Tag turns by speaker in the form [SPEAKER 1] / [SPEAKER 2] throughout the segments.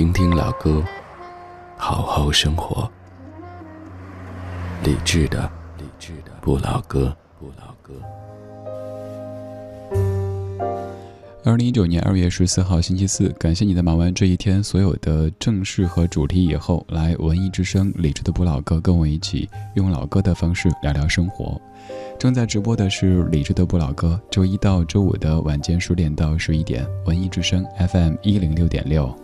[SPEAKER 1] 听听老歌，好好生活。理智的，理智的不老歌，不老歌。
[SPEAKER 2] 二零一九年二月十四号星期四，感谢你在忙完这一天所有的正事和主题以后，来文艺之声理智的不老歌，跟我一起用老歌的方式聊聊生活。正在直播的是理智的不老歌，周一到周五的晚间十点到十一点，文艺之声 FM 一零六点六。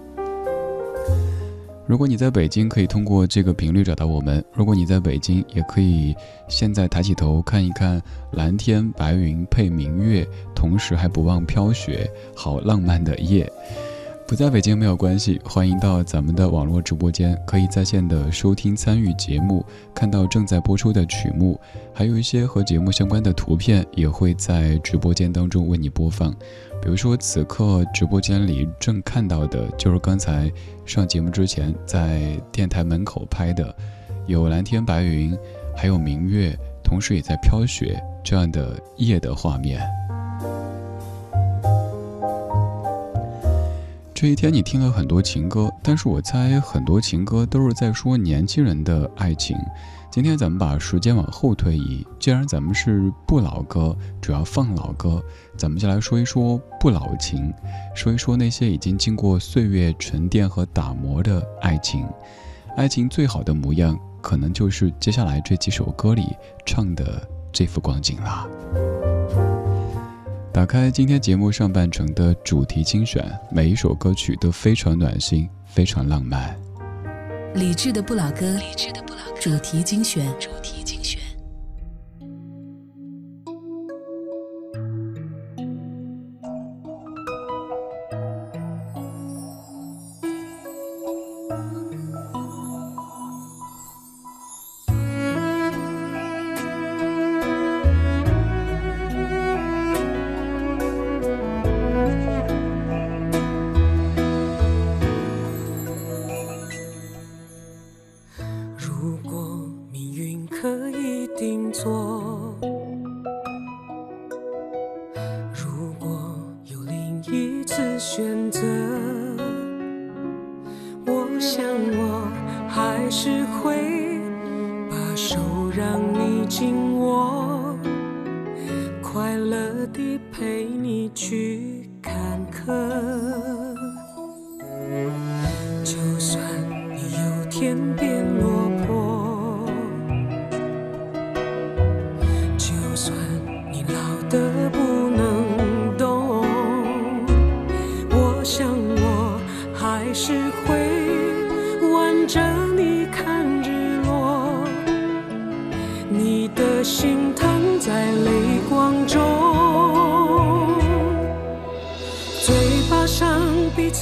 [SPEAKER 2] 如果你在北京，可以通过这个频率找到我们；如果你在北京，也可以现在抬起头看一看蓝天白云配明月，同时还不忘飘雪，好浪漫的夜。不在北京没有关系，欢迎到咱们的网络直播间，可以在线的收听参与节目，看到正在播出的曲目，还有一些和节目相关的图片也会在直播间当中为你播放。比如说，此刻直播间里正看到的就是刚才上节目之前在电台门口拍的，有蓝天白云，还有明月，同时也在飘雪这样的夜的画面。这一天你听了很多情歌，但是我猜很多情歌都是在说年轻人的爱情。今天咱们把时间往后推移，既然咱们是不老歌，主要放老歌，咱们就来说一说不老情，说一说那些已经经过岁月沉淀和打磨的爱情。爱情最好的模样，可能就是接下来这几首歌里唱的这幅光景啦。打开今天节目上半程的主题精选，每一首歌曲都非常暖心，非常浪漫。
[SPEAKER 3] 理智的不老歌，主题精选。
[SPEAKER 4] 手让你紧握，快乐地陪你去坎坷。就算你有天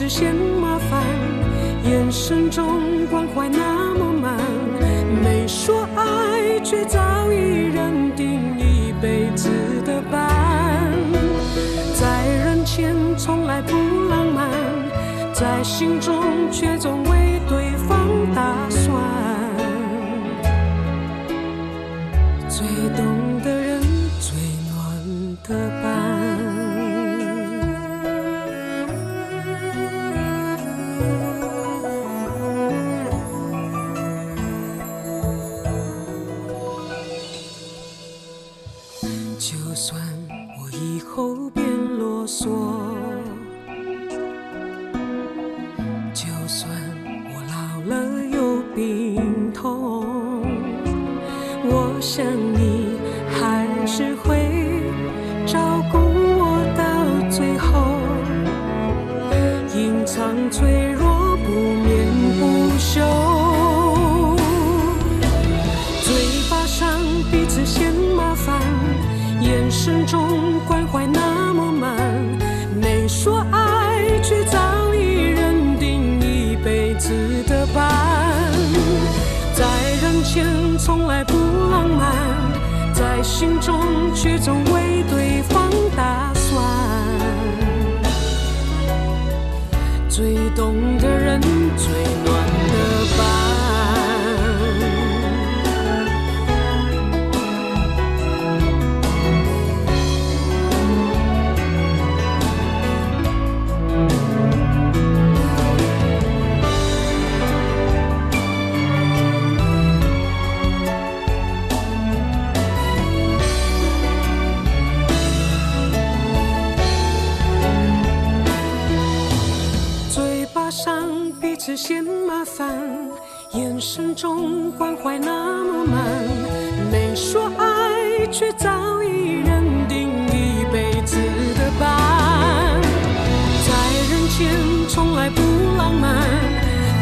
[SPEAKER 4] 嫌麻烦，眼神中关怀那么慢，没说爱却早已认定一辈子的伴。在人前从来不浪漫，在心中却总为。照顾我到最后隐藏脆弱心中却总为对方打算。最懂的人，中关怀那么满，没说爱，却早已认定一辈子的伴。在人前从来不浪漫，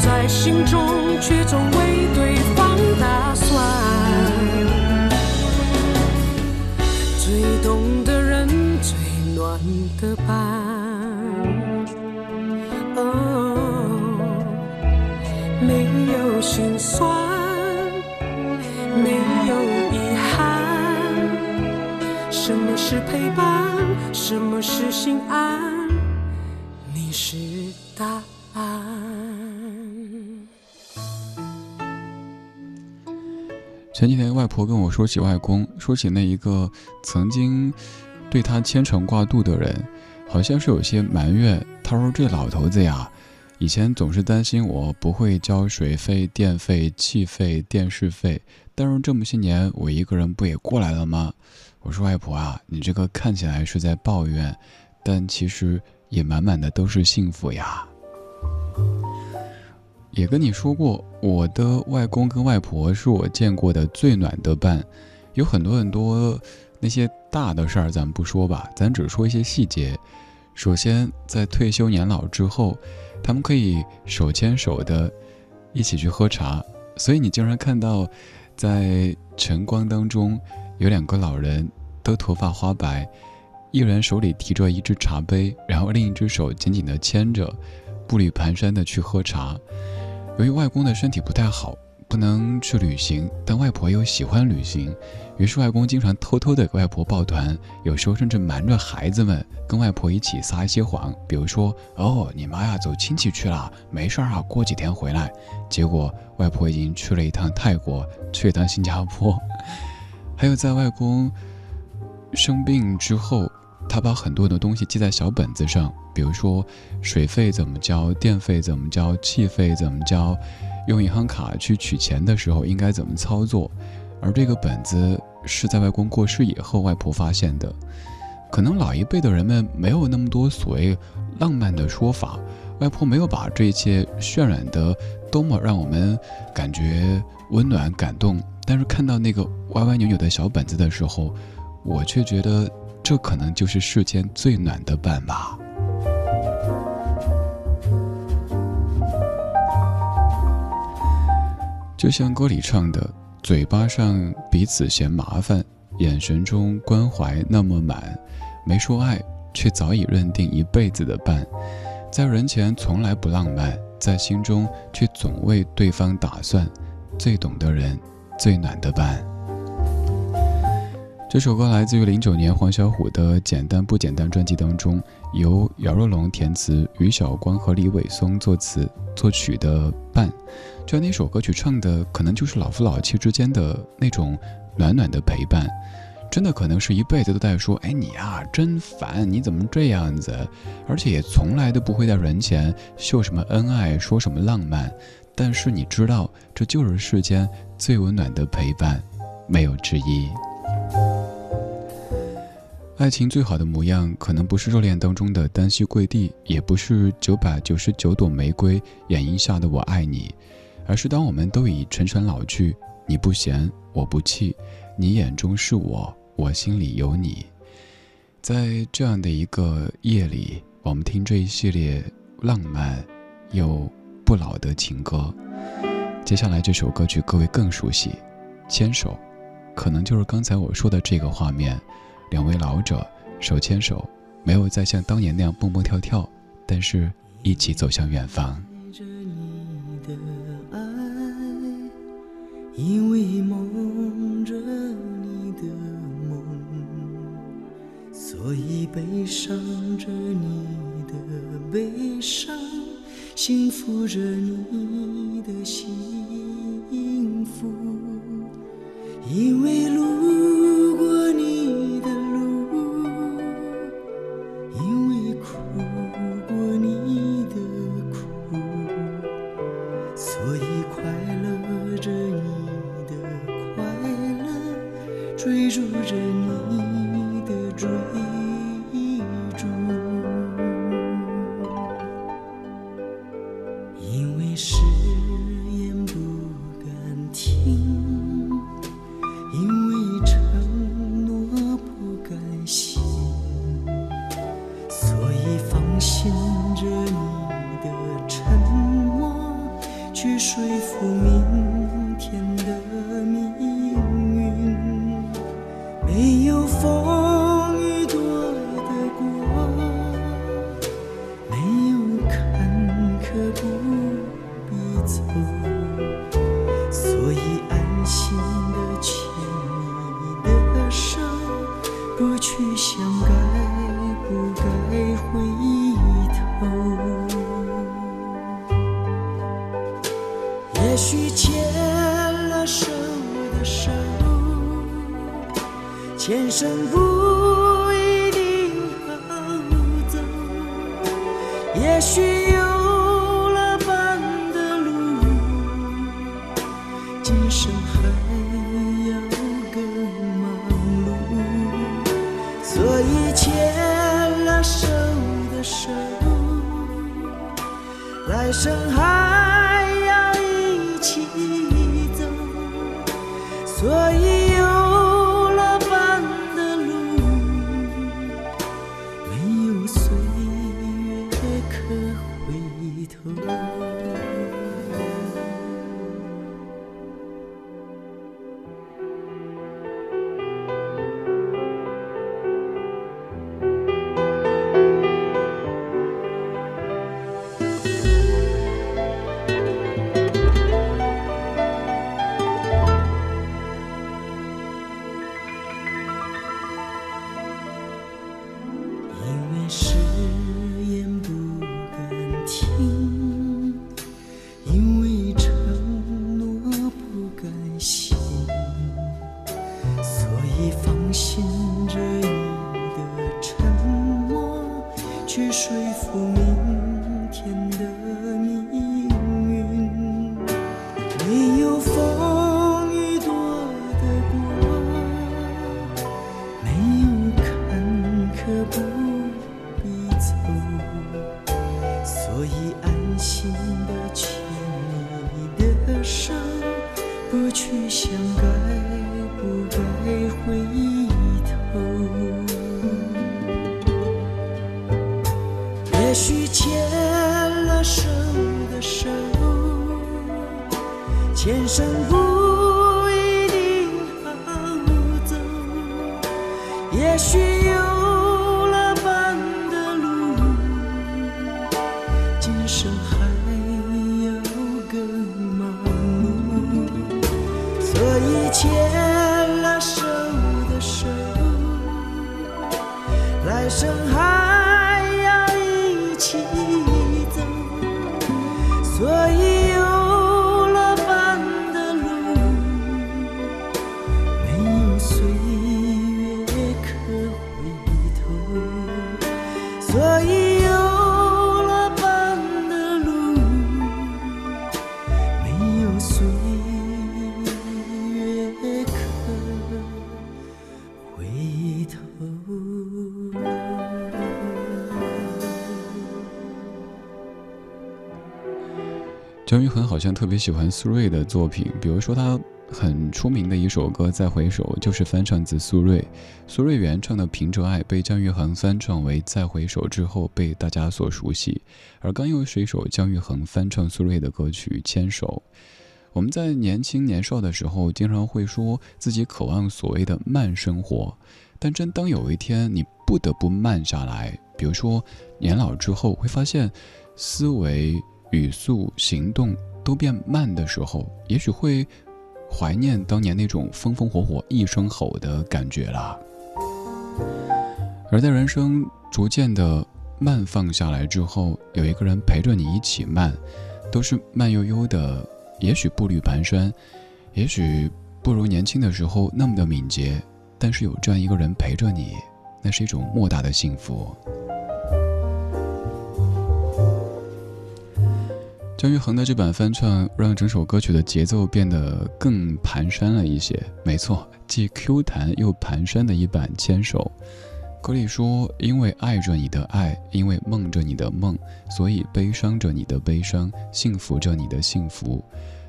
[SPEAKER 4] 在心中却总为对方打算。最懂的人，最暖的伴。心酸，没有遗憾。什么是陪伴？什么是心安？你是答案。
[SPEAKER 2] 前几天外婆跟我说起外公，说起那一个曾经对他牵肠挂肚的人，好像是有些埋怨。他说：“这老头子呀。”以前总是担心我不会交水费、电费、气费、电视费，但是这么些年我一个人不也过来了吗？我说外婆啊，你这个看起来是在抱怨，但其实也满满的都是幸福呀。也跟你说过，我的外公跟外婆是我见过的最暖的伴，有很多很多那些大的事儿咱不说吧，咱只说一些细节。首先在退休年老之后。他们可以手牵手的，一起去喝茶，所以你经常看到，在晨光当中，有两个老人，都头发花白，一人手里提着一只茶杯，然后另一只手紧紧地牵着，步履蹒跚地去喝茶。由于外公的身体不太好。不能去旅行，但外婆又喜欢旅行，于是外公经常偷偷的给外婆抱团，有时候甚至瞒着孩子们跟外婆一起撒一些谎，比如说哦，你妈呀走亲戚去了，没事啊，过几天回来。结果外婆已经去了一趟泰国，去一趟新加坡。还有在外公生病之后，他把很多的东西记在小本子上，比如说水费怎么交，电费怎么交，气费怎么交。用银行卡去取钱的时候应该怎么操作？而这个本子是在外公过世以后，外婆发现的。可能老一辈的人们没有那么多所谓浪漫的说法，外婆没有把这一切渲染得多么让我们感觉温暖感动。但是看到那个歪歪扭扭的小本子的时候，我却觉得这可能就是世间最暖的伴吧。就像歌里唱的，嘴巴上彼此嫌麻烦，眼神中关怀那么满，没说爱，却早已认定一辈子的伴，在人前从来不浪漫，在心中却总为对方打算，最懂的人，最暖的伴。这首歌来自于零九年黄小琥的《简单不简单》专辑当中，由姚若龙填词，于晓光和李伟松作词作曲的《伴》。就那首歌曲唱的，可能就是老夫老妻之间的那种暖暖的陪伴，真的可能是一辈子都在说：“哎，你呀，真烦，你怎么这样子？”而且也从来都不会在人前秀什么恩爱，说什么浪漫。但是你知道，这就是世间最温暖的陪伴，没有之一。爱情最好的模样，可能不是热恋当中的单膝跪地，也不是九百九十九朵玫瑰掩映下的我爱你，而是当我们都已沉沉老去，你不嫌，我不弃，你眼中是我，我心里有你。在这样的一个夜里，我们听这一系列浪漫又不老的情歌。接下来这首歌曲各位更熟悉，《牵手》，可能就是刚才我说的这个画面。两位老者手牵手，没有再像当年那样蹦蹦跳跳，但是一起走向远方。
[SPEAKER 4] 因为梦着你的梦
[SPEAKER 5] 所以悲伤着你的悲伤幸福着你的幸福。因为路信着你的沉默，去说服明天
[SPEAKER 2] 张玉恒好像特别喜欢苏芮的作品，比如说他很出名的一首歌《再回首》就是翻唱自苏芮。苏芮原唱的《凭着爱》被姜育恒翻唱为《再回首》之后被大家所熟悉，而刚又是一首姜育恒翻唱苏芮的歌曲《牵手》。我们在年轻年少的时候，经常会说自己渴望所谓的慢生活，但真当有一天你不得不慢下来，比如说年老之后，会发现思维、语速、行动都变慢的时候，也许会怀念当年那种风风火火、一声吼的感觉啦。而在人生逐渐的慢放下来之后，有一个人陪着你一起慢，都是慢悠悠的，也许步履蹒跚，也许不如年轻的时候那么的敏捷，但是有这样一个人陪着你，那是一种莫大的幸福。姜育恒的这版翻唱，让整首歌曲的节奏变得更蹒跚了一些。没错，既 Q 弹又蹒跚的一版《牵手》。歌里说：“因为爱着你的爱，因为梦着你的梦，所以悲伤着你的悲伤，幸福着你的幸福；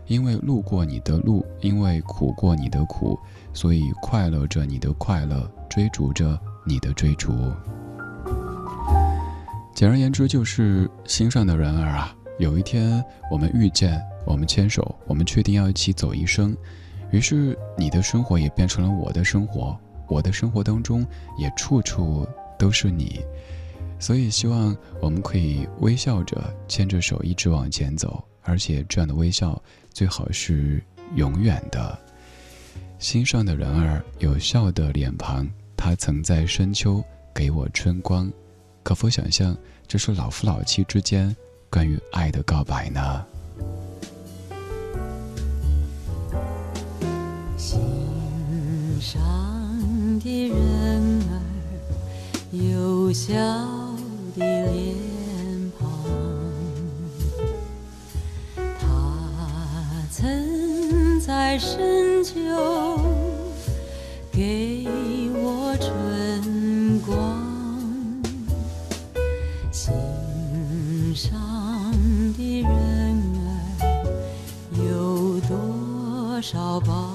[SPEAKER 2] 因为路过你的路，因为苦过你的苦，所以快乐着你的快乐，追逐着你的追逐。”简而言之，就是心上的人儿啊。有一天，我们遇见，我们牵手，我们确定要一起走一生。于是，你的生活也变成了我的生活，我的生活当中也处处都是你。所以，希望我们可以微笑着牵着手一直往前走，而且这样的微笑最好是永远的。心上的人儿有笑的脸庞，他曾在深秋给我春光。可否想象，这是老夫老妻之间？关于爱的告白呢？
[SPEAKER 6] 心上的人儿有笑的脸庞，他曾在深秋给少宝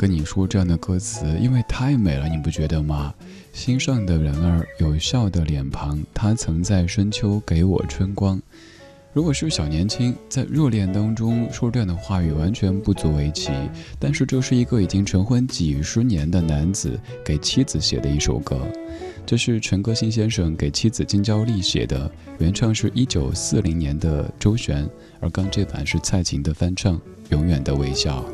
[SPEAKER 2] 跟你说这样的歌词，因为太美了，你不觉得吗？心上的人儿有笑的脸庞，他曾在深秋给我春光。如果是小年轻在热恋当中说这样的话语，完全不足为奇。但是这是一个已经成婚几十年的男子给妻子写的一首歌。这是陈歌辛先生给妻子金娇丽写的，原唱是一九四零年的周璇，而刚这版是蔡琴的翻唱，《永远的微笑》。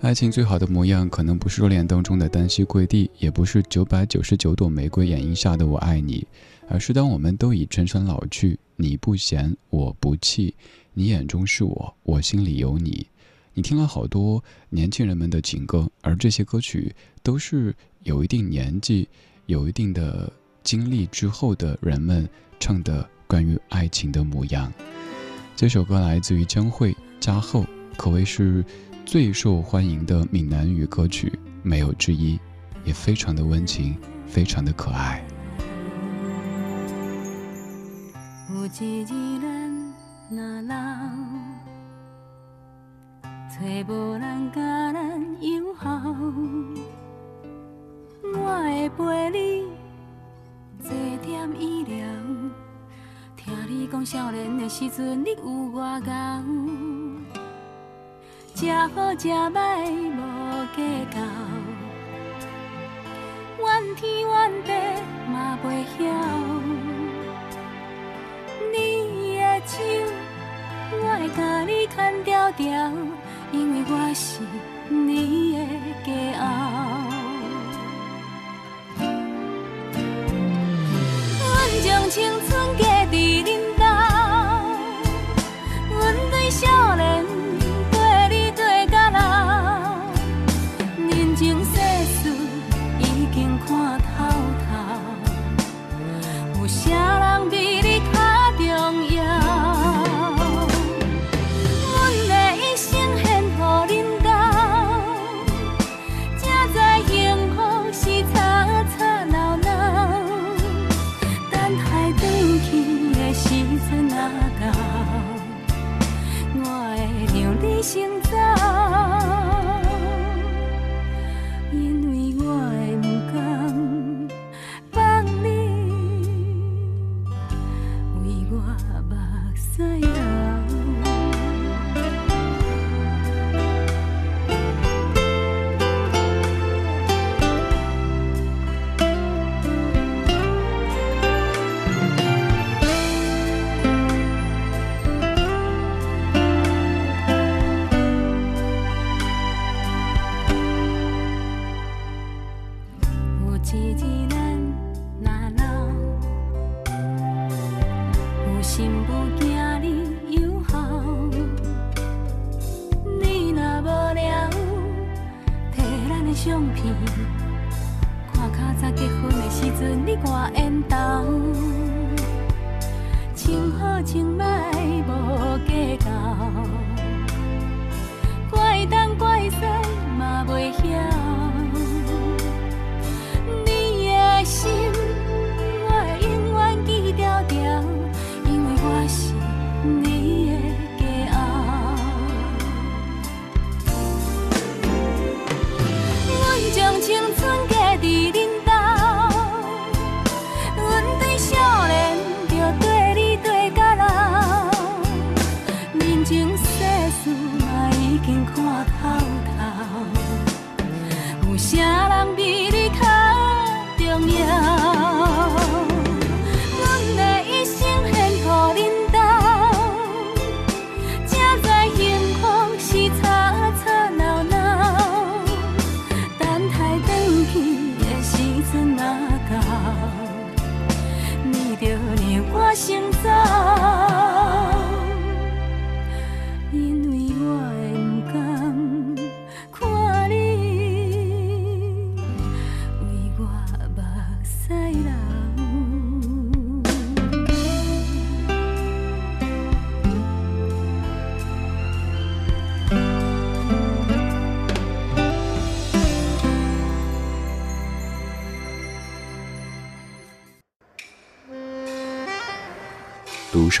[SPEAKER 2] 爱情最好的模样，可能不是热恋当中的单膝跪地，也不是九百九十九朵玫瑰掩映下的我爱你，而是当我们都已姗姗老去，你不嫌，我不弃，你眼中是我，我心里有你。你听了好多年轻人们的情歌，而这些歌曲都是有一定年纪、有一定的经历之后的人们唱的关于爱情的模样。这首歌来自于江蕙、加厚，可谓是。最受欢迎的闽南语歌曲没有之一，也非常的温情，非常的可爱。
[SPEAKER 6] 有一日咱若老，找无人甲咱友好，我会陪你坐点医疗，听你讲少年的时阵你有偌敖。食好食歹无计较，怨天怨地嘛袂晓。你的手，我会甲你牵条条，因为我是你的骄傲。阮将青春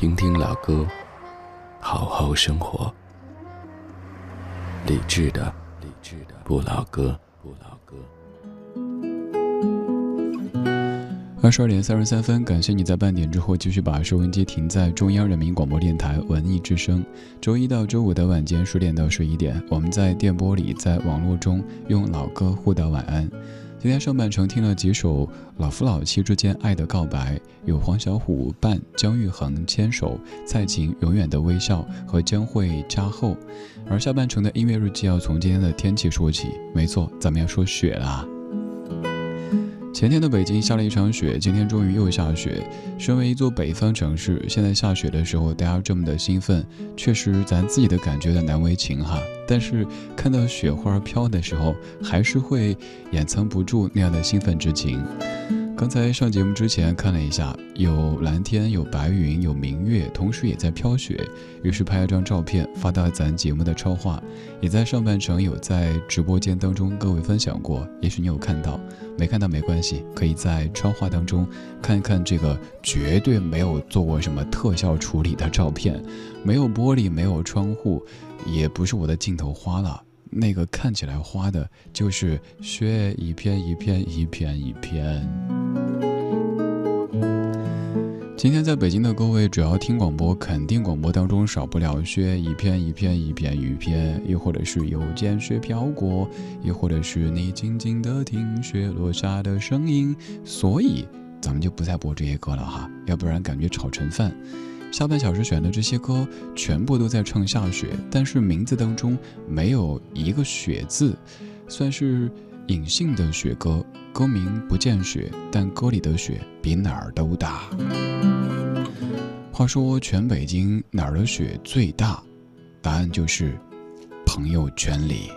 [SPEAKER 1] 听听老歌，好好生活。理智的，理智的不老歌，不老歌。
[SPEAKER 2] 二十二点三十三分，感谢你在半点之后继续把收音机停在中央人民广播电台文艺之声。周一到周五的晚间十点到十一点，我们在电波里，在网络中用老歌互道晚安。今天上半程听了几首老夫老妻之间爱的告白，有黄小琥伴姜育恒牵手，蔡琴永远的微笑和将会加厚。而下半程的音乐日记要从今天的天气说起，没错，咱们要说雪啦。前天的北京下了一场雪，今天终于又下雪。身为一座北方城市，现在下雪的时候，大家这么的兴奋，确实咱自己的感觉的难为情哈。但是看到雪花飘的时候，还是会掩藏不住那样的兴奋之情。刚才上节目之前看了一下，有蓝天，有白云，有明月，同时也在飘雪。于是拍了张照片发到咱节目的超话，也在上半程有在直播间当中各位分享过。也许你有看到，没看到没关系，可以在超话当中看一看这个绝对没有做过什么特效处理的照片，没有玻璃，没有窗户，也不是我的镜头花了。那个看起来花的，就是雪一片一片一片一片。今天在北京的各位，主要听广播，肯定广播当中少不了雪一片一片一片一片，又或者是有见雪飘过，又或者是你静静的听雪落下的声音。所以咱们就不再播这些歌了哈，要不然感觉炒成饭。下半小时选的这些歌，全部都在唱下雪，但是名字当中没有一个“雪”字，算是隐性的雪歌。歌名不见雪，但歌里的雪比哪儿都大。话说全北京哪儿的雪最大？答案就是朋友圈里。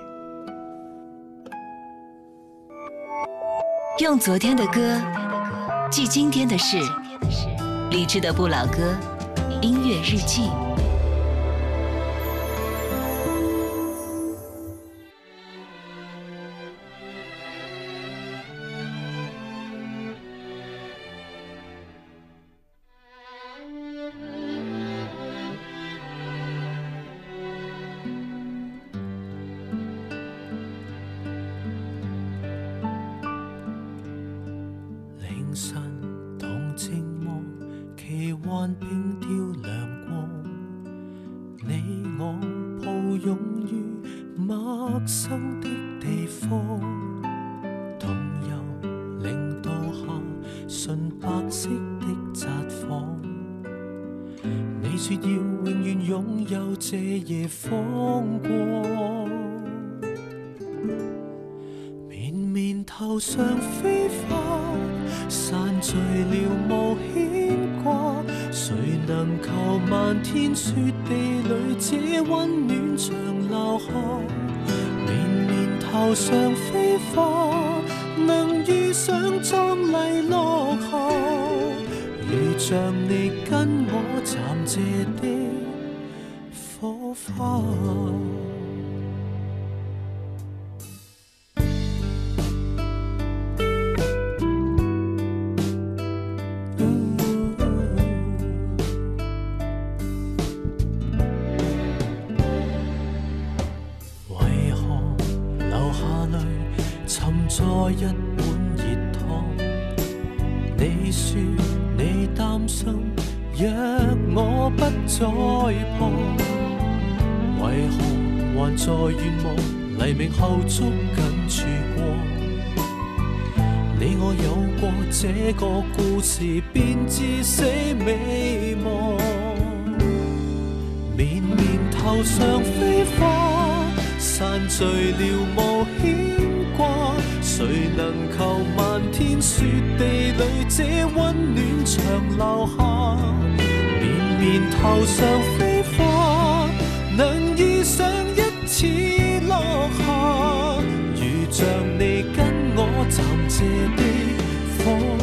[SPEAKER 7] 用昨天的歌记今天的事，理智的不老歌。音乐日记。
[SPEAKER 3] 头上飞花散聚了无牵挂谁能求漫天雪地里这温暖长留下绵绵头上飞花能遇上壮丽落霞如像你跟我暂借的火花。这温暖长留下？绵绵头上飞花，能遇上一次落下，如像你跟我暂借的火。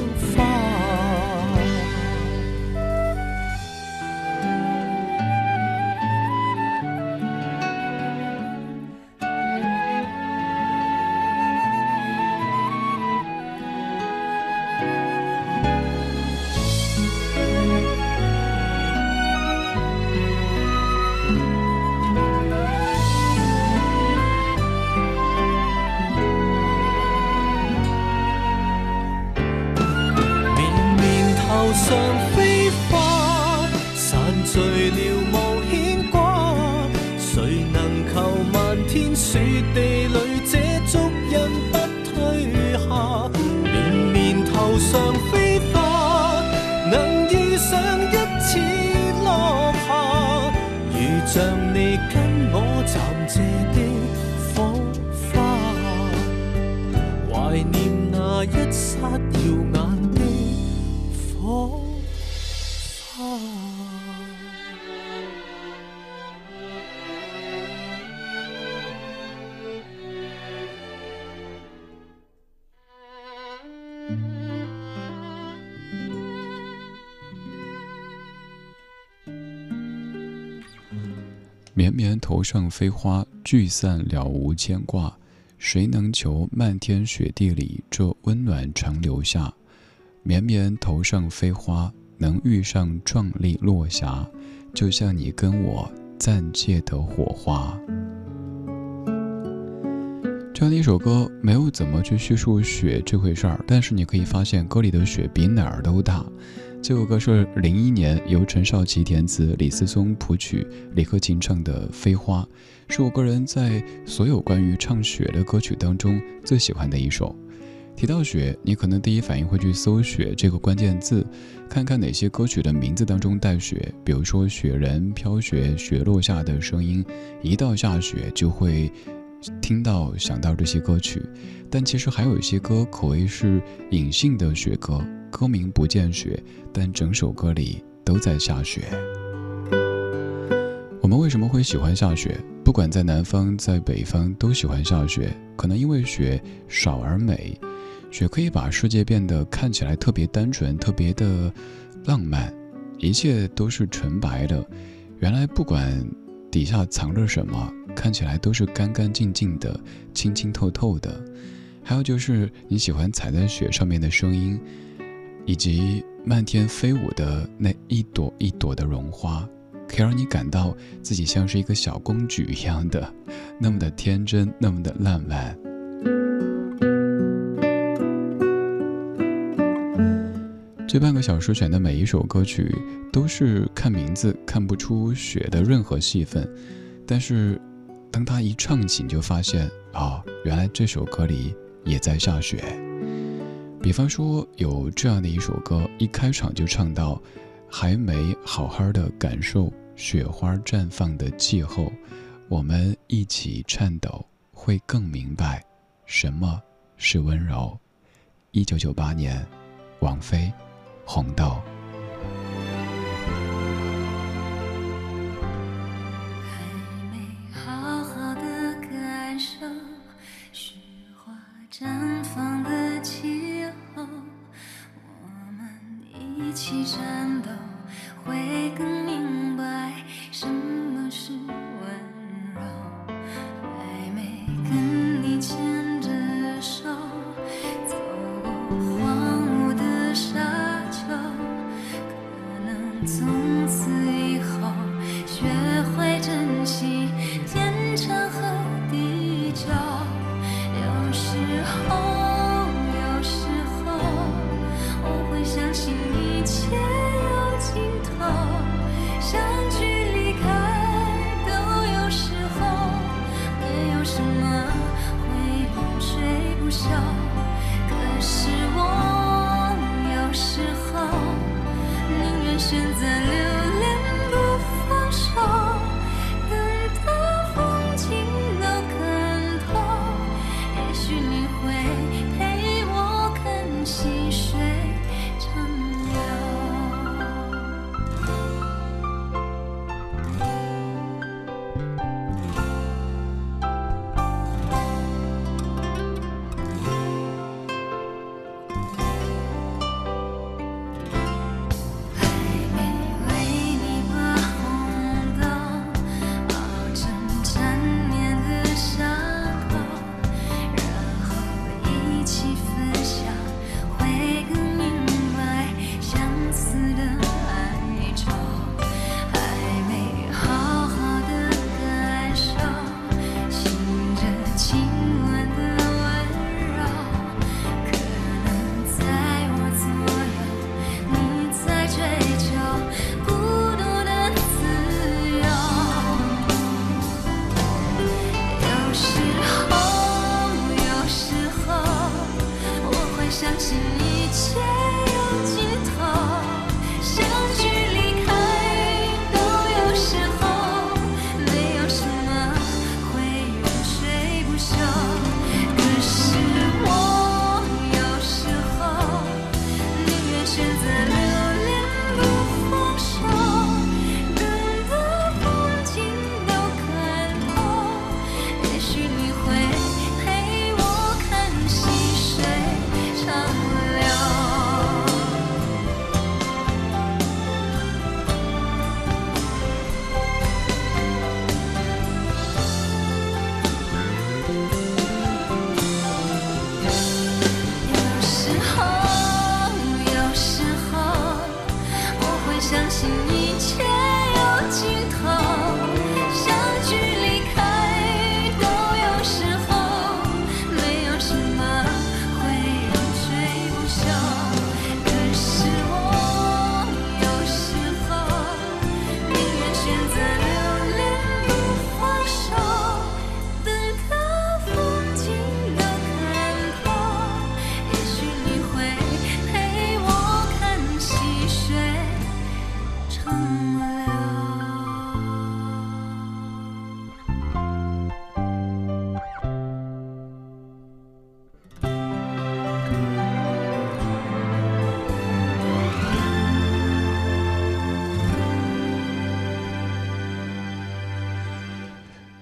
[SPEAKER 2] 上飞花，聚散了无牵挂。谁能求漫天雪地里这温暖常留下？绵绵头上飞花，能遇上壮丽落霞，就像你跟我暂借的火花。这样的一首歌，没有怎么去叙述雪这回事儿，但是你可以发现歌里的雪比哪儿都大。这首歌是零一年由陈少琪填词、李思松谱曲、李克勤唱的《飞花》，是我个人在所有关于唱雪的歌曲当中最喜欢的一首。提到雪，你可能第一反应会去搜“雪”这个关键字，看看哪些歌曲的名字当中带雪，比如说雪人、飘雪、雪落下的声音，一到下雪就会听到、想到这些歌曲。但其实还有一些歌可谓是隐性的雪歌。歌名不见雪，但整首歌里都在下雪。我们为什么会喜欢下雪？不管在南方在北方，都喜欢下雪。可能因为雪少而美，雪可以把世界变得看起来特别单纯，特别的浪漫，一切都是纯白的。原来不管底下藏着什么，看起来都是干干净净的，清清透透的。还有就是你喜欢踩在雪上面的声音。以及漫天飞舞的那一朵一朵的绒花，可以让你感到自己像是一个小公举一样的，那么的天真，那么的浪漫。这半个小时选的每一首歌曲，都是看名字看不出雪的任何戏份，但是当他一唱起，你就发现啊，原来这首歌里也在下雪。比方说，有这样的一首歌，一开场就唱到：“还没好好的感受雪花绽放的气候，我们一起颤抖，会更明白什么是温柔。”一九九八年，王菲，《红豆》。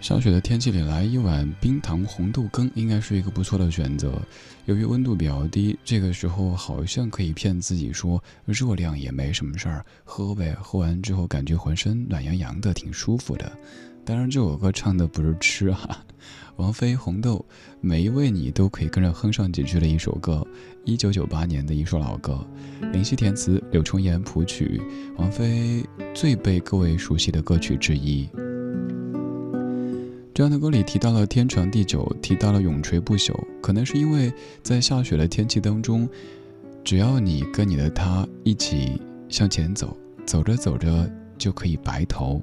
[SPEAKER 6] 下雪的天气里来一碗冰糖红豆羹，应该是一个不错的选择。由于温度比较低，这个时候好像可以骗自己说热量也没什么事儿，喝呗。喝完之后感觉浑身暖洋洋的，挺舒服的。当然，这首歌唱的不是吃啊。王菲《红豆》，每一位你都可以跟着哼上几句的一首歌。一九九八年的一首老歌，林夕填词，柳重言谱曲，王菲最被各位熟悉的歌曲之一。这样的歌里提到了天长地久，提到了永垂不朽，可能是因为在下雪的天气当中，只要你跟你的他一起向前走，走着走着就可以白头，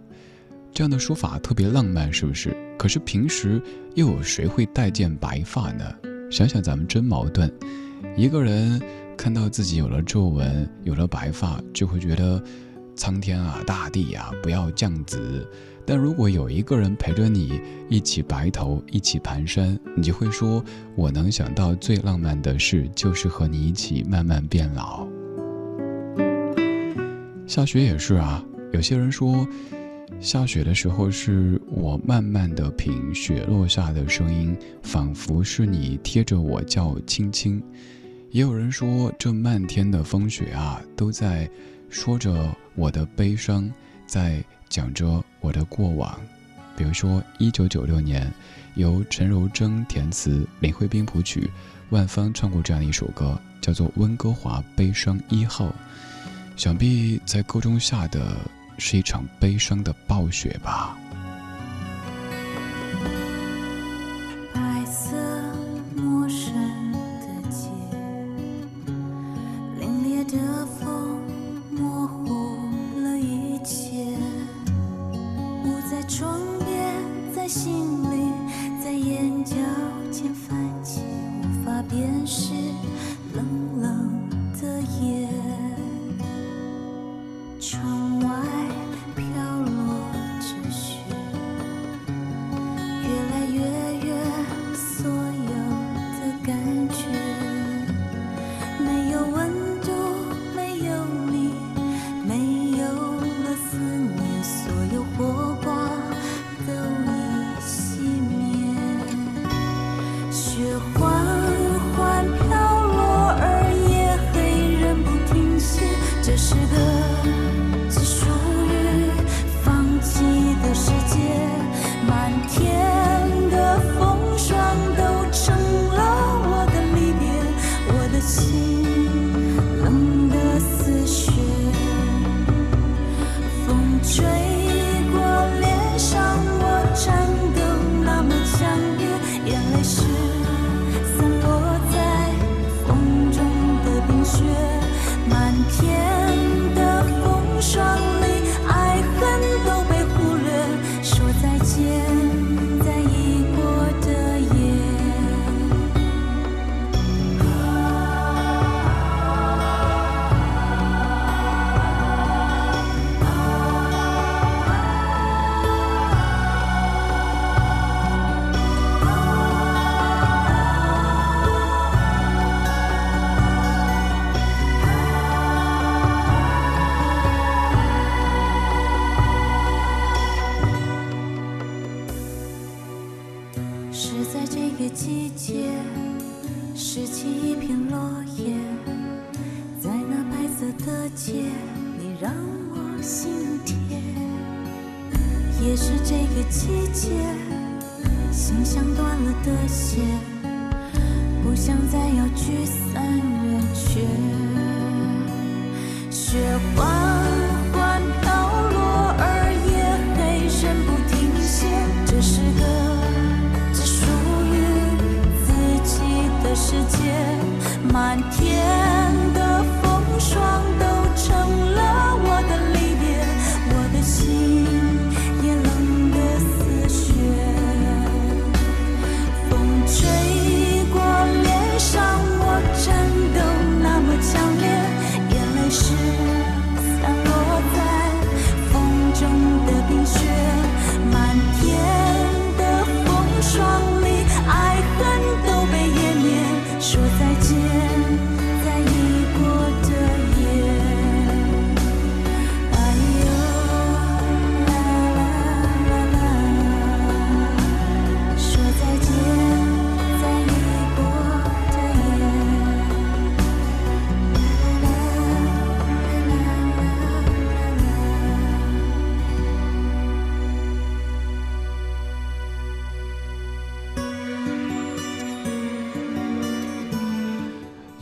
[SPEAKER 6] 这样的说法特别浪漫，是不是？可是平时又有谁会待见白发呢？想想咱们真矛盾，一个人看到自己有了皱纹，有了白发，就会觉得苍天啊，大地呀，不要降子。但如果有一个人陪着你一起白头，一起蹒跚，你就会说：“我能想到最浪漫的事，就是和你一起慢慢变老。”下雪也是啊，有些人说，下雪的时候是我慢慢的品雪落下的声音，仿佛是你贴着我叫亲亲。也有人说，这漫天的风雪啊，都在说着我的悲伤，在。讲着我的过往，比如说一九九六年，由陈柔贞填词，林慧斌谱曲，万芳唱过这样的一首歌，叫做《温哥华悲伤一号》。想必在歌中下的是一场悲伤的暴雪吧。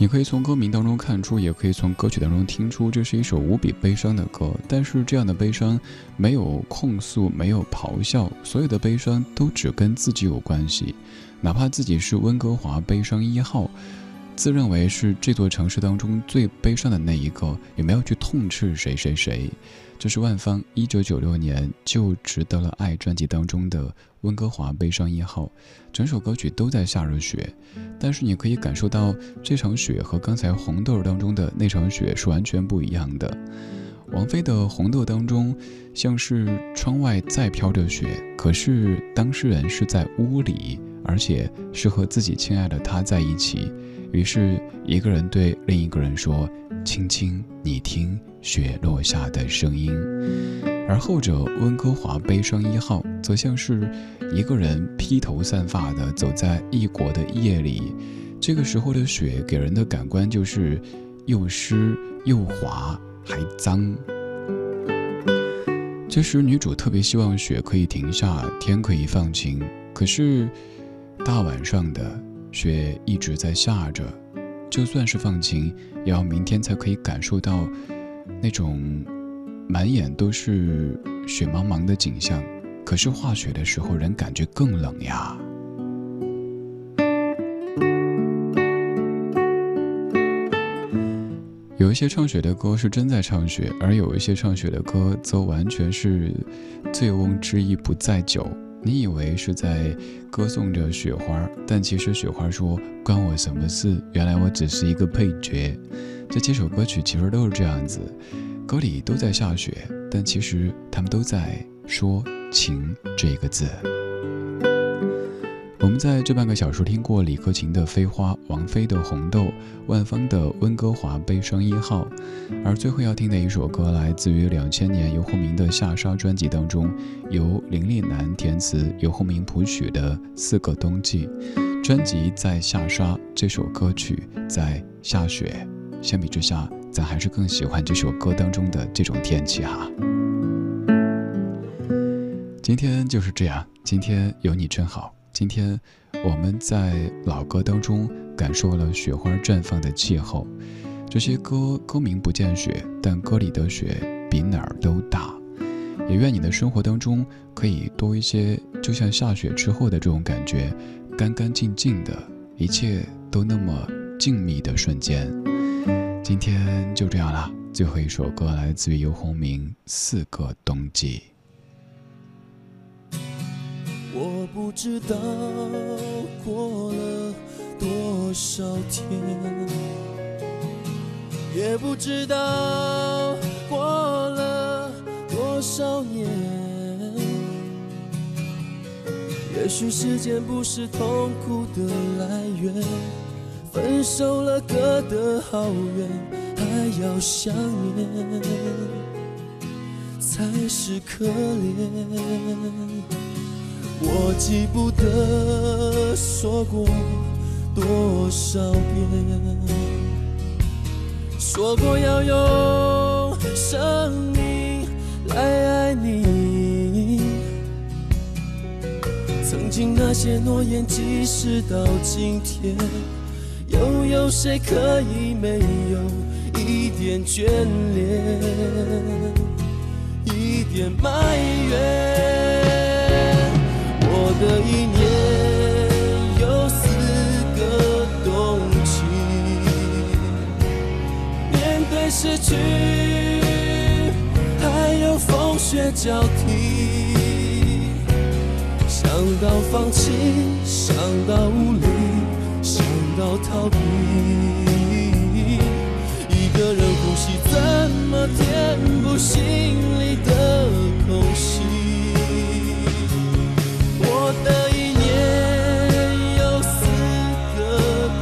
[SPEAKER 2] 你可以从歌名当中看出，也可以从歌曲当中听出，这是一首无比悲伤的歌。但是这样的悲伤没有控诉，没有咆哮，所有的悲伤都只跟自己有关系。哪怕自己是温哥华悲伤一号，自认为是这座城市当中最悲伤的那一个，也没有去痛斥谁谁谁。这是万芳一九九六年就值得了爱专辑当中的温哥华悲伤一号，整首歌曲都在下着雪，但是你可以感受到这场雪和刚才红豆当中的那场雪是完全不一样的。王菲的红豆当中像是窗外在飘着雪，可是当事人是在屋里。而且是和自己亲爱的他在一起，于是一个人对另一个人说：“青青，你听雪落下的声音。”而后者温哥华悲伤一号，则像是一个人披头散发的走在异国的夜里，这个时候的雪给人的感官就是又湿又滑还脏。这时女主特别希望雪可以停下，天可以放晴，可是。大晚上的雪一直在下着，就算是放晴，也要明天才可以感受到那种满眼都是雪茫茫的景象。可是化雪的时候，人感觉更冷呀。有一些唱雪的歌是真在唱雪，而有一些唱雪的歌则完全是醉翁之意不在酒。你以为是在歌颂着雪花，但其实雪花说关我什么事？原来我只是一个配角。这几首歌曲其实都是这样子，歌里都在下雪，但其实他们都在说情这个字。我们在这半个小时听过李克勤的《飞花》，王菲的《红豆》，万芳的《温哥华悲伤一号》，而最后要听的一首歌来自于两千年游鸿明的《下沙》专辑当中，由林立南填词，游鸿明谱曲的《四个冬季》。专辑在下沙，这首歌曲在下雪。相比之下，咱还是更喜欢这首歌当中的这种天气哈。今天就是这样，今天有你真好。今天我们在老歌当中感受了雪花绽放的气候。这些歌歌名不见雪，但歌里的雪比哪儿都大。也愿你的生活当中可以多一些，就像下雪之后的这种感觉，干干净净的，一切都那么静谧的瞬间。今天就这样了，最后一首歌来自于游鸿明《四个冬季》。
[SPEAKER 8] 我不知道过了多少天，也不知道过了多少年。也许时间不是痛苦的来源，分手了，隔得好远，还要想念，才是可怜。我记不得说过多少遍，说过要用生命来爱你。曾经那些诺言，即使到今天，有谁可以没有一点眷恋，一点埋怨？我的一年有四个冬季，面对失去，还有风雪交替。想到放弃，想到无力，到逃避，一个人呼吸，怎么填补心里的空隙？我的一年有四个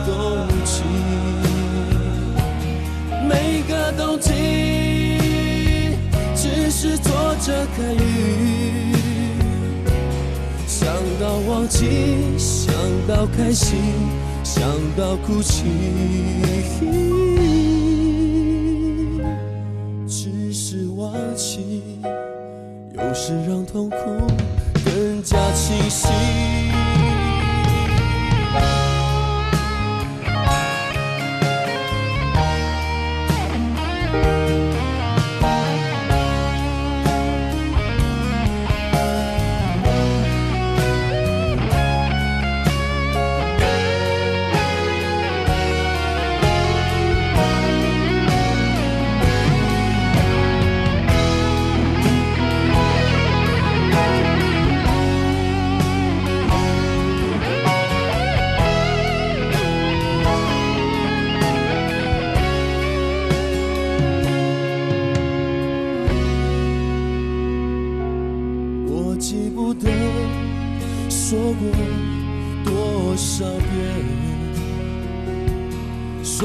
[SPEAKER 8] 冬季，每个冬季只是坐着看雨，想到忘记，想到开心，想到哭泣，只是忘记，有时让痛苦。更加清晰。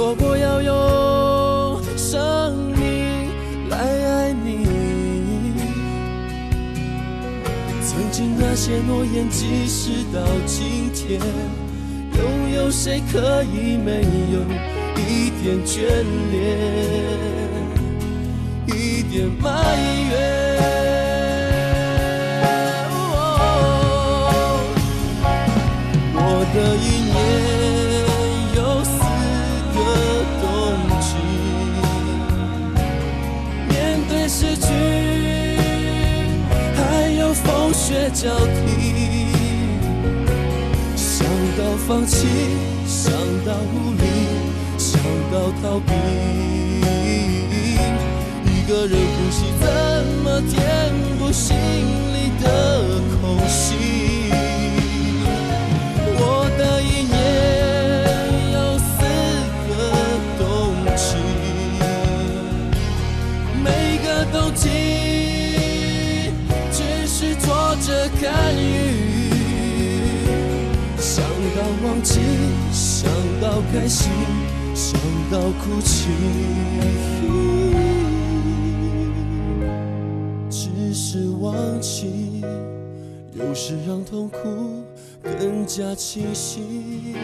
[SPEAKER 8] 说过要用生命来爱你。曾经那些诺言，即使到今天，又有谁可以没有一点眷恋，一点埋怨？交替。想到放弃，想到无力，想到逃避，一个人呼吸怎么填补心里的空隙？想到开心，想到哭泣，只是忘记，有时让痛苦更加清晰。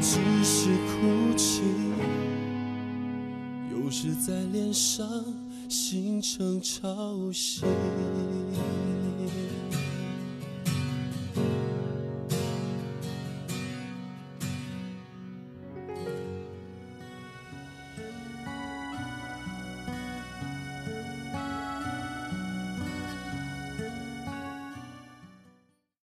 [SPEAKER 8] 只是哭泣，有时在脸上形成潮汐。